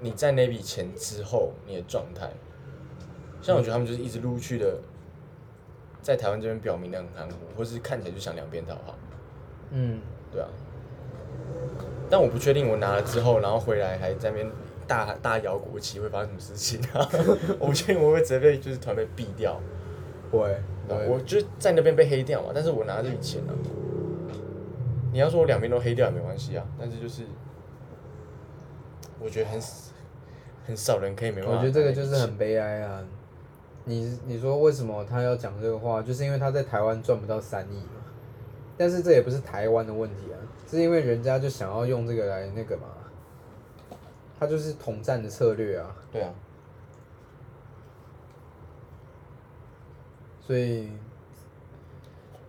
你在那笔钱之后你的状态，像我觉得他们就是一直陆续的在台湾这边表明的很含糊，或是看起来就想两边讨好，嗯，对啊。但我不确定我拿了之后，然后回来还在那边大大摇国旗会发生什么事情啊？*laughs* 我不确定我会直接被就是团被毙掉，会，我就是在那边被黑掉嘛，但是我拿这笔钱啊，你要说我两边都黑掉也没关系啊，但是就是我觉得很很少人可以没办法。我觉得这个就是很悲哀啊。你你说为什么他要讲这个话？就是因为他在台湾赚不到三亿嘛。但是这也不是台湾的问题啊，是因为人家就想要用这个来那个嘛，他就是统战的策略啊。对啊，所以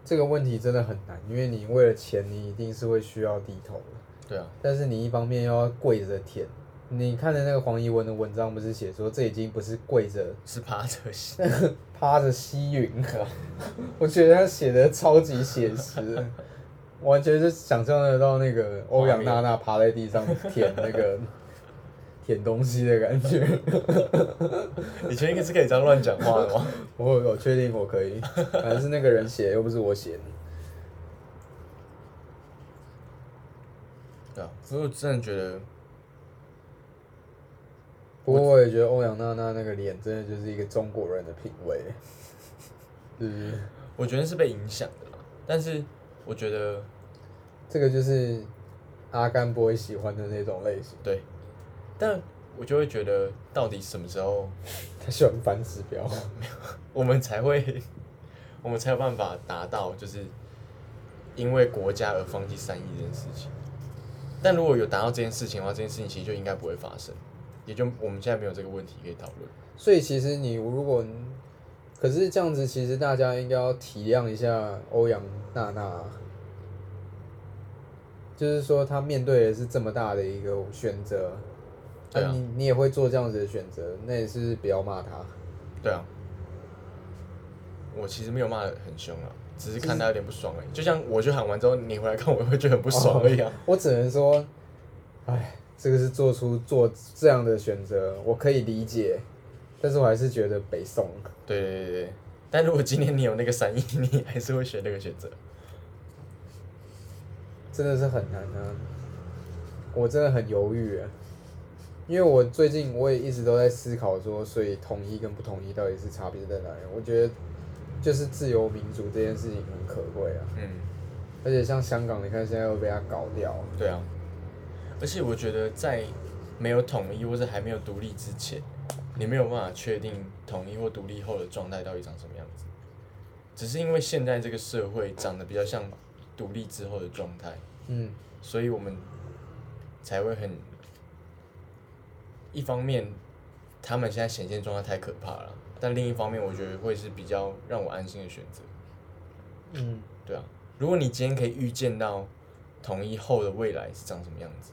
这个问题真的很难，因为你为了钱，你一定是会需要低头的。对啊，但是你一方面又要跪着舔。你看的那个黄怡文的文章，不是写说这已经不是跪着是趴着吸。*laughs* 趴着吸云了，我觉得他写的超级写实，*laughs* 完全是想象得到那个欧阳娜娜趴在地上舔那个舔东西的感觉。你确定是可以这样乱讲话的吗？*laughs* 我我确定我可以，反正是那个人写的，又不是我写的。对啊，所以我真的觉得，不过我也觉得欧阳娜娜那个脸真的就是一个中国人的品味，*laughs* 是不是？我觉得是被影响的啦。但是我觉得，这个就是阿甘不会喜欢的那种类型，对，但我就会觉得，到底什么时候 *laughs* 他喜欢反指标。*laughs* 我们才会，*laughs* 我们才有办法达到，就是因为国家而放弃三亿这件事情。但如果有达到这件事情的话，这件事情其实就应该不会发生，也就我们现在没有这个问题可以讨论。所以其实你如果，可是这样子，其实大家应该要体谅一下欧阳娜娜，就是说她面对的是这么大的一个选择，对啊你你也会做这样子的选择，那也是不要骂他。对啊，我其实没有骂的很凶啊，只是看他有点不爽而已。就像我去喊完之后，你回来看，*laughs* 我也会觉得很不爽而已啊。我只能说，哎，这个是做出做这样的选择，我可以理解，但是我还是觉得北宋。对对对对，但如果今天你有那个三亿，*laughs* 你还是会选那个选择。真的是很难啊！我真的很犹豫啊，因为我最近我也一直都在思考说，所以统一跟不统一到底是差别在哪里？我觉得就是自由民主这件事情很可贵啊，嗯，而且像香港，你看现在又被他搞掉，对啊。而且我觉得在没有统一或者还没有独立之前，你没有办法确定统一或独立后的状态到底长什么样子。只是因为现在这个社会长得比较像独立之后的状态，嗯，所以我们才会很一方面，他们现在显现状态太可怕了，但另一方面，我觉得会是比较让我安心的选择。嗯，对啊，如果你今天可以预见到统一后的未来是长什么样子，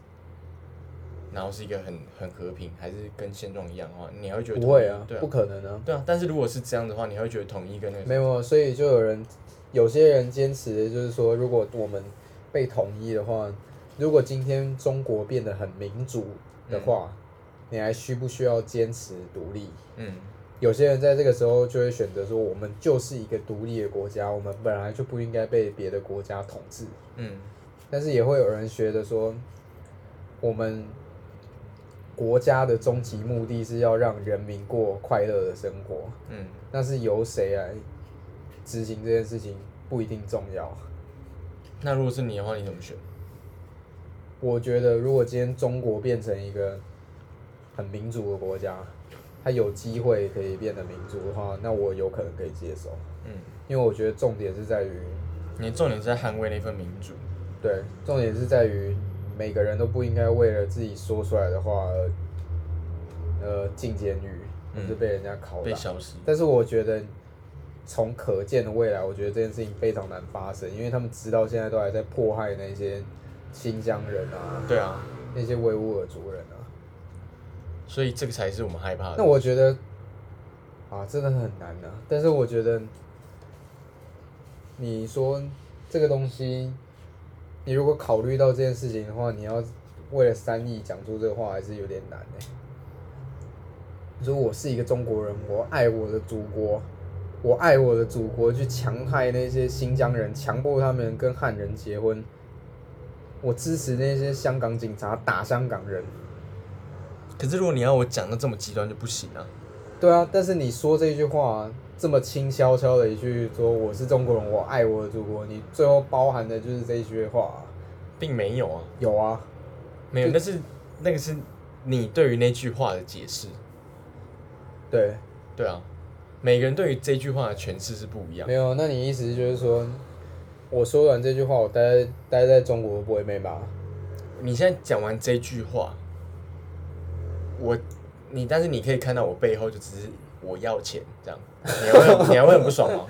然后是一个很很和平，还是跟现状一样的话，你还会觉得不会啊，对啊不，可能啊，对啊。但是如果是这样的话，你还会觉得统一跟那个没有，所以就有人，有些人坚持的就是说，如果我们被统一的话，如果今天中国变得很民主的话，你还需不需要坚持独立？嗯有些人在这个时候就会选择说，我们就是一个独立的国家，我们本来就不应该被别的国家统治。嗯但是也会有人觉得说，我们国家的终极目的是要让人民过快乐的生活，嗯，那是由谁来执行这件事情不一定重要。那如果是你的话，你怎么选？我觉得如果今天中国变成一个很民主的国家，它有机会可以变得民主的话，那我有可能可以接受，嗯，因为我觉得重点是在于，你重点是在捍卫那份民主。对，重点是在于每个人都不应该为了自己说出来的话而呃进监狱，或是被人家拷打。被消失。但是我觉得从可见的未来，我觉得这件事情非常难发生，因为他们直到现在都还在迫害那些新疆人啊，对啊，那些维吾尔族人啊。所以这个才是我们害怕的。那我觉得啊，真的很难啊。但是我觉得，你说这个东西，你如果考虑到这件事情的话，你要为了三亿讲出这个话，还是有点难哎、你说我是一个中国人，我爱我的祖国，我爱我的祖国，去强害那些新疆人，强迫他们跟汉人结婚，我支持那些香港警察打香港人。可是如果你要我讲的这么极端就不行啊。对啊，但是你说这句话这么轻悄悄的一句说我是中国人，我爱我的祖国，你最后包含的就是这一句话、并没有啊，有啊，没有，就那是那个是你对于那句话的解释。对，对啊，每个人对于这句话的诠释是不一样没。有。那你意思就是说，我说完这句话，我待待在中国不会被骂？你现在讲完这句话，我你但是你可以看到我背后就只是我要钱这样，你还会你还会很不爽吗？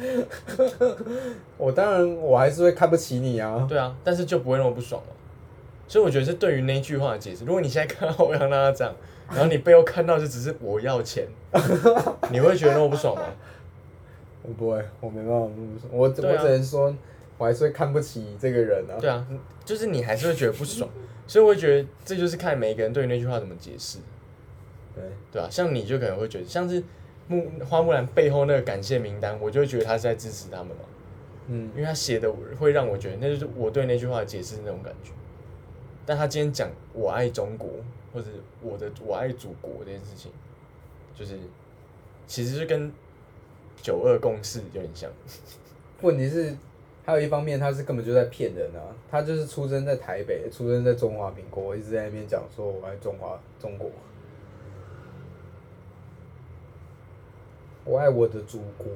*laughs* 我当然我还是会看不起你啊。对啊，但是就不会那么不爽了。所以我觉得是对于那句话的解释。如果你现在看到欧阳娜娜这样，然后你背后看到就只是我要钱，你会觉得那么不爽吗？*laughs* 我不会，我没办法那么爽，我、啊我只能说，我还是会看不起这个人啊。对啊，就是你还是会觉得不爽，所以我会觉得这就是看每个人对于那句话怎么解释，对，对啊，像你就可能会觉得，像是木花木兰背后那个感谢名单，我就会觉得他是在支持他们嘛，嗯因为他写的会让我觉得那就是我对那句话的解释那种感觉。但他今天讲我爱中国，或者我的我爱祖国这件事情，就是其实是跟九二共识有点像。问题是，还有一方面，他是根本就在骗人啊！他就是出生在台北，出生在中华民国，一直在那边讲说我爱中华中国，我爱我的祖国。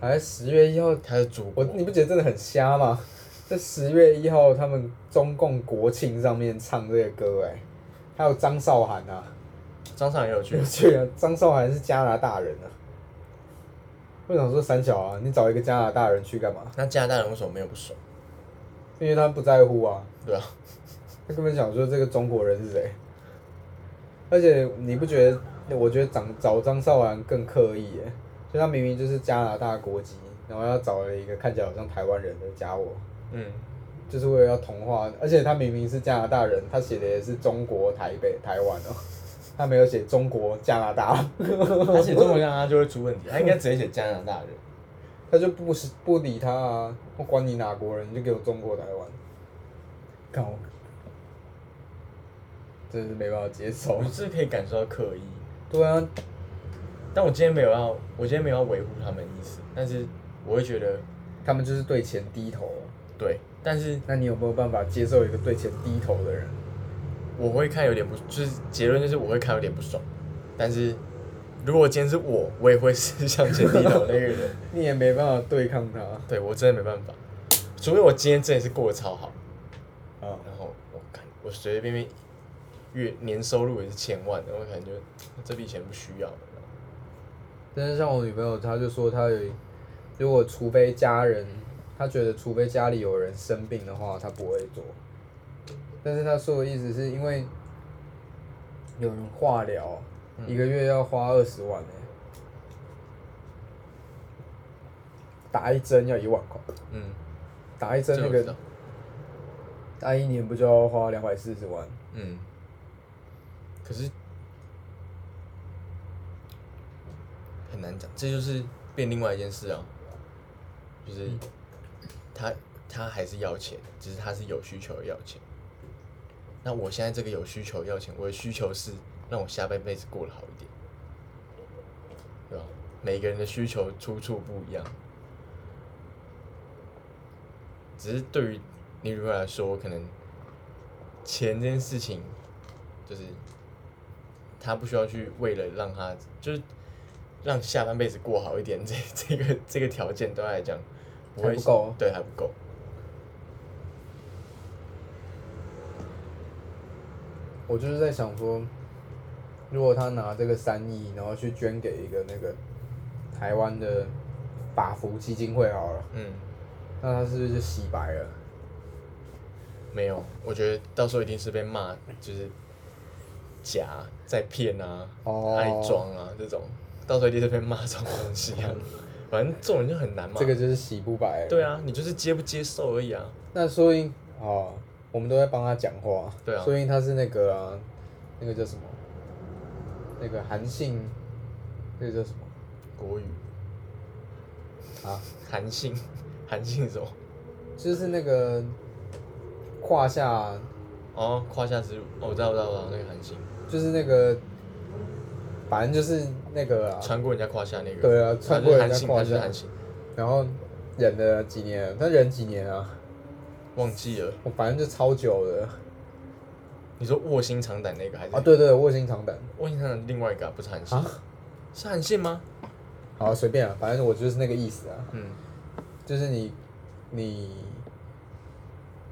还十月一号，他的祖国，我你不觉得真的很瞎吗？在十月一号，他们中共国庆上面唱这个歌、哎，还有张韶涵啊，张尚也有去有，去啊！张韶涵是加拿大人啊。我想说三小啊，你找一个加拿大人去干嘛？那加拿大人为什么没有不爽？因为他不在乎啊，对啊，他根本想说这个中国人是谁。而且你不觉得？我觉得找找张韶涵更刻意耶，就他明明就是加拿大国籍，然后要找了一个看起来好像台湾人的加我，嗯，就是为了要同化。而且他明明是加拿大人，他写的也是中国台北台湾哦，他没有写中国加拿大，他写中国加拿大就会出问题，他应该直接写加拿大人。*laughs* 他就不是不理他啊，我管你哪国人，你就给我中国台湾。搞，真是没办法接受我。是可以感受到刻意，对啊，但我今天没有要，我今天没有要维护他们的意思，但是我会觉得他们就是对钱低头啊。对，但是那你有没有办法接受一个对钱低头的人？我会看有点不，就是结论就是我会看有点不爽，但是如果今天是我，我也会是向前低头那个人，*laughs* 你也没办法对抗他对我真的没办法，除非我今天真的是过得超好，啊。然后我看我随随便便月年收入也是千万的，我可能就这笔钱不需要了。但是像我女朋友，她就说她有，如果除非家人，她觉得除非家里有人生病的话，她不会做。但是她说的意思是因为有人化疗，嗯一个月要花二十万呢、打一针要一万块，嗯，打一针那个打一年不就要花两百四十万？嗯，可是很难讲，这就是变另外一件事啊，就是他他还是要钱，只是他是有需求要钱。那我现在这个有需求要钱，我的需求是让我下半辈子过得好一点，对吧？每个人的需求出处不一样，只是对于你如果来说，可能钱这件事情，就是他不需要去为了让他就是让下半辈子过好一点，*laughs* 这这个这个条件对他来讲不会还不够对还不够。我就是在想说，如果他拿这个三亿，然后去捐给一个那个台湾的法福基金会好了，嗯，那他是不是就洗白了？没有，我觉得到时候一定是被骂，就是假在骗啊，哦爱装啊这种，到时候一定是被骂这种东西啊。*laughs* 反正这种人就很难嘛。这个就是洗不白。对啊，你就是接不接受而已啊。那说不定哦，我们都在帮他讲话。对啊说不定他是那个啊，那个叫什么？那个韩信，那个叫什么？国语啊，韩信，*laughs* 韩信是什么？就是那个胯下，哦，胯下之辱，哦，我知道，我知道，我知道那个韩信就是那个，反正就是那个啊。穿过人家胯下那个。对啊他穿过人家胯下然后忍了几年，他忍几年啊？忘记了。我反正就超久了你说卧薪尝胆那个还是？啊！对对，卧薪尝胆卧薪尝胆另外一个啊不是韩信啊，是韩信吗？好随便啊，反正我就是那个意思啊，嗯，就是你你，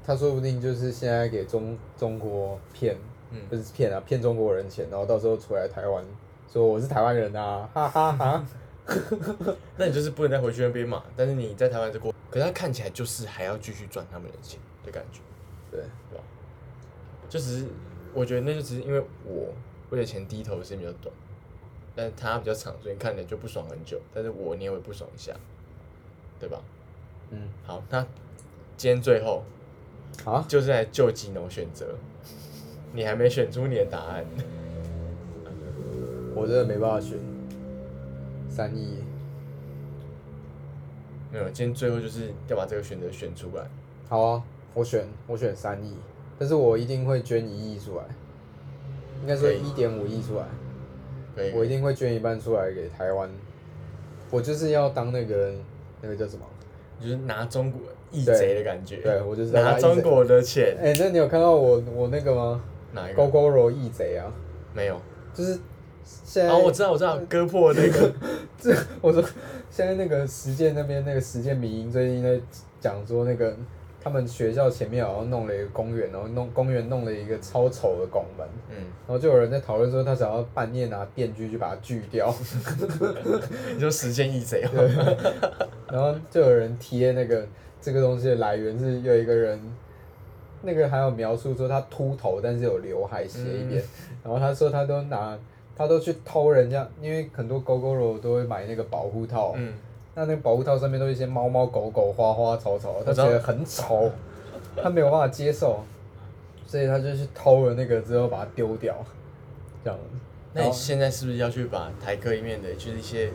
他说不定就是现在给中中国骗，嗯不是骗啊，骗中国人钱，然后到时候出来台湾说我是台湾人啊，哈哈哈。*laughs* 那你就是不能再回去那边嘛。但是你在台湾这过，可是他看起来就是还要继续赚他们的钱的感觉，对，对吧？就只是我觉得那就只是因为我为了钱低头的时间比较短，但是他比较长，所以看着就不爽很久。但是我你也会不爽一下，对吧？嗯，好，那今天最后好，就是来救吉农选择，你还没选出你的答案。*laughs* 我真的没办法选，三亿，没有，今天最后就是要把这个选择选出来。好啊，我选我选三亿，但是我一定会捐一亿出来，应该说一点五亿出来。我一定会捐一半出来给台湾。我就是要当那个那个叫什么？就是拿中国义贼的感觉。对我就是拿中国的钱。哎、那你有看到我我那个吗？哪一个？勾勾柔义贼啊，没有。就是现在。哦，我知道，我知道，割破那个。*laughs* 这我说现在那个实践那边那个实践民营最近在讲说那个他们学校前面好像弄了一个公园，然后弄公园弄了一个超丑的拱门，嗯，然后就有人在讨论说他想要半夜拿电锯去把它锯掉。*laughs* 你说实践义贼哦。然后就有人贴那个这个东西的来源是有一个人，那个还有描述说他秃头，但是有刘海斜一边，然后他说他都拿他都去偷人家，因为很多狗狗肉都会买那个保护套，嗯，那那个保护套上面都是一些猫猫狗狗花花草草，他觉得很丑，他没有办法接受，所以他就去偷了那个之后把它丢掉，这样。那你现在是不是要去把台客里面的，就是一些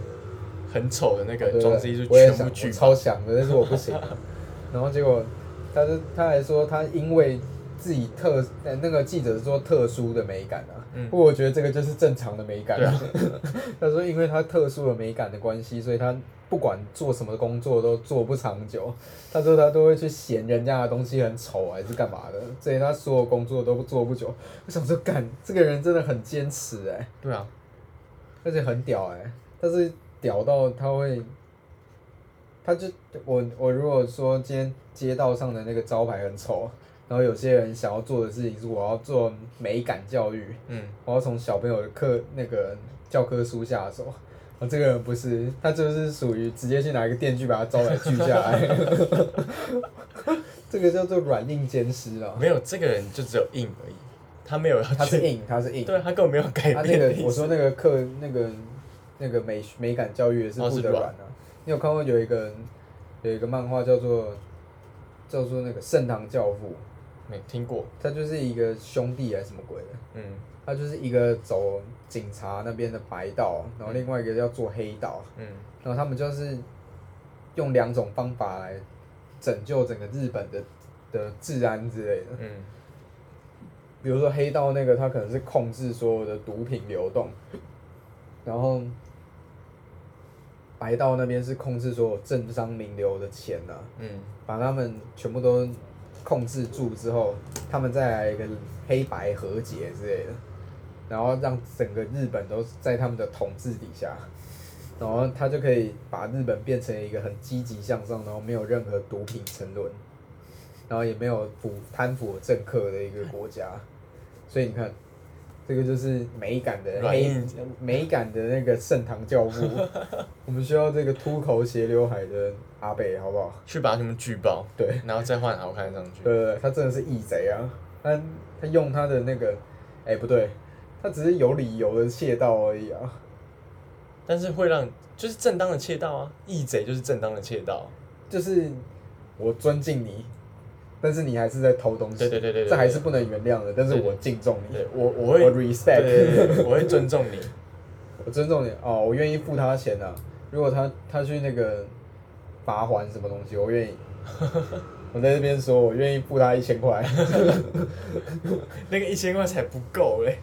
很丑的那对个装饰艺术全部拒我超想的，但是我不行。*laughs* 然后结果，他是他还说他因为自己特呃那个记者说特殊的美感啊，嗯。不过我觉得这个就是正常的美感。对。啊 *laughs* 他说因为他特殊的美感的关系，所以他不管做什么工作都做不长久。他说他都会去嫌人家的东西很丑还是干嘛的，所以他所有工作都做不久。我想说，干这个人真的很坚持哎、对啊，而且很屌哎、但是屌到他会，他就我我如果说今天街道上的那个招牌很丑，然后有些人想要做的事情是我要做美感教育，嗯，我要从小朋友的课那个教科书下手。我这个人不是，他就是属于直接去拿一个电锯把他招牌锯下来，*laughs* 这个叫做软硬兼施啊。没有这个人就只有硬而已，他没有要去，它是硬，他是硬。对他根本没有改他那。个我说那个课那个那个美美感教育也是不得软啊。你有看过有一个有一个漫画叫做叫做那个圣堂教父，没听过，他就是一个兄弟还是什么鬼的，嗯。他就是一个走警察那边的白道，然后另外一个要做黑道，嗯。然后他们就是用两种方法来拯救整个日本的的治安之类的。嗯。比如说黑道那个，他可能是控制所有的毒品流动，然后白道那边是控制所有政商名流的钱呐、嗯。把他们全部都控制住之后，他们再来一个黑白和解之类的，然后让整个日本都在他们的统治底下，然后他就可以把日本变成一个很积极向上，然后没有任何毒品沉沦，然后也没有腐贪腐政客的一个国家，所以你看，这个就是美感的黑软硬美感的那个盛唐教父，*laughs* 我们需要这个秃头斜刘海的阿北，好不好？去把他们举报，对。然后再换好看上去。对对对，他真的是义贼啊！他他用他的那个，哎、不对，他只是有理由的窃盗而已啊。但是会让就是正当的窃盗啊，义贼就是正当的窃盗。就是我尊敬你，但是你还是在偷东西，对对对对对这还是不能原谅的。但是我敬重你，我我会我会尊重你。*laughs* 我尊重你哦，我愿意付他钱啊。如果他他去那个罚还什么东西，我愿意。*laughs* 我在这边说，我愿意付他一千块。*laughs* 那个一千块才不够嘞。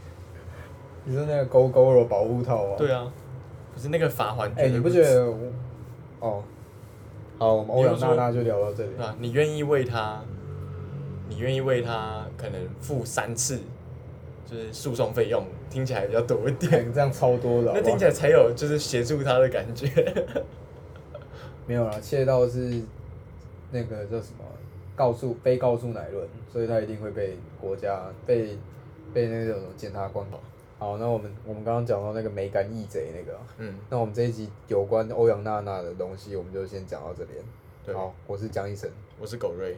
你说那个勾勾的保护套吗？对啊，可是那个罚还哎、你不觉得我？哦，好，我们欧阳娜娜就聊到这里啊。你愿意为他，你愿意为他可能付三次，就是诉讼费用，听起来比较多一点。看这样超多的好好那听起来才有就是协助他的感觉。*laughs* 没有啦，窃盗是那个叫什么告诉非告诉乃论，所以他一定会被国家被被那种检察官跑。好，那我们我们刚刚讲到那个美感义贼那个啊，嗯，那我们这一集有关欧阳娜娜的东西，我们就先讲到这边。对好，我是江医生。我是狗瑞。